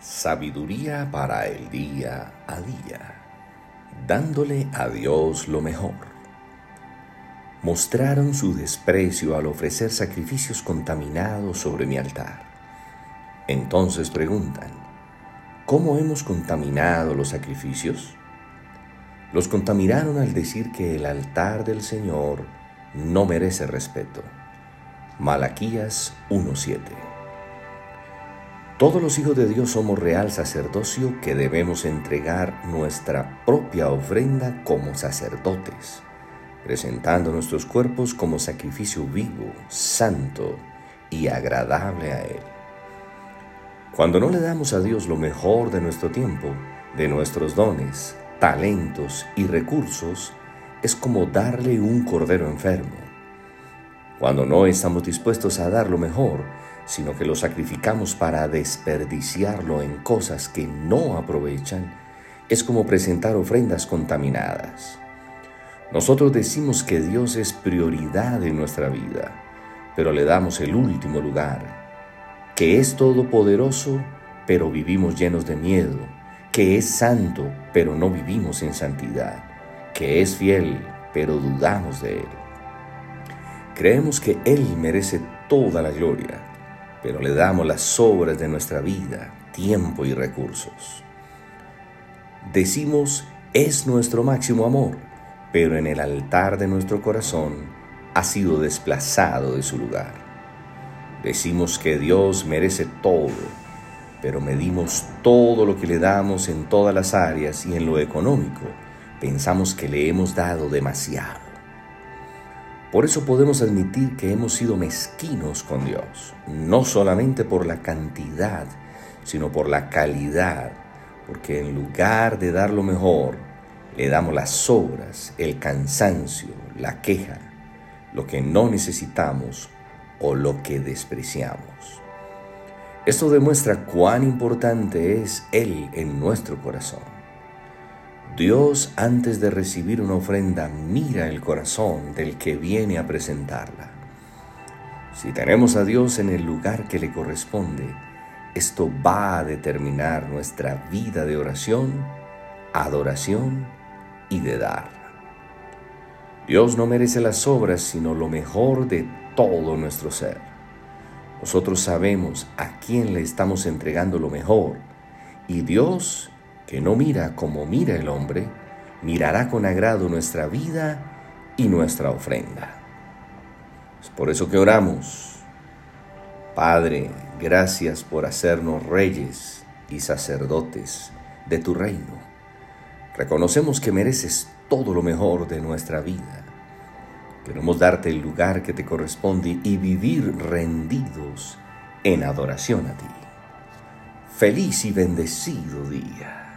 Sabiduría para el día a día, dándole a Dios lo mejor. Mostraron su desprecio al ofrecer sacrificios contaminados sobre mi altar. Entonces preguntan, ¿cómo hemos contaminado los sacrificios? Los contaminaron al decir que el altar del Señor no merece respeto. Malaquías 1.7 todos los hijos de Dios somos real sacerdocio que debemos entregar nuestra propia ofrenda como sacerdotes, presentando nuestros cuerpos como sacrificio vivo, santo y agradable a Él. Cuando no le damos a Dios lo mejor de nuestro tiempo, de nuestros dones, talentos y recursos, es como darle un cordero enfermo. Cuando no estamos dispuestos a dar lo mejor, sino que lo sacrificamos para desperdiciarlo en cosas que no aprovechan, es como presentar ofrendas contaminadas. Nosotros decimos que Dios es prioridad en nuestra vida, pero le damos el último lugar, que es todopoderoso, pero vivimos llenos de miedo, que es santo, pero no vivimos en santidad, que es fiel, pero dudamos de Él. Creemos que Él merece toda la gloria, pero le damos las sobras de nuestra vida, tiempo y recursos. Decimos, es nuestro máximo amor, pero en el altar de nuestro corazón ha sido desplazado de su lugar. Decimos que Dios merece todo, pero medimos todo lo que le damos en todas las áreas y en lo económico. Pensamos que le hemos dado demasiado. Por eso podemos admitir que hemos sido mezquinos con Dios, no solamente por la cantidad, sino por la calidad, porque en lugar de dar lo mejor, le damos las sobras, el cansancio, la queja, lo que no necesitamos o lo que despreciamos. Esto demuestra cuán importante es Él en nuestro corazón. Dios antes de recibir una ofrenda mira el corazón del que viene a presentarla. Si tenemos a Dios en el lugar que le corresponde, esto va a determinar nuestra vida de oración, adoración y de dar. Dios no merece las obras, sino lo mejor de todo nuestro ser. Nosotros sabemos a quién le estamos entregando lo mejor y Dios que no mira como mira el hombre, mirará con agrado nuestra vida y nuestra ofrenda. Es por eso que oramos. Padre, gracias por hacernos reyes y sacerdotes de tu reino. Reconocemos que mereces todo lo mejor de nuestra vida. Queremos darte el lugar que te corresponde y vivir rendidos en adoración a ti. Feliz y bendecido día.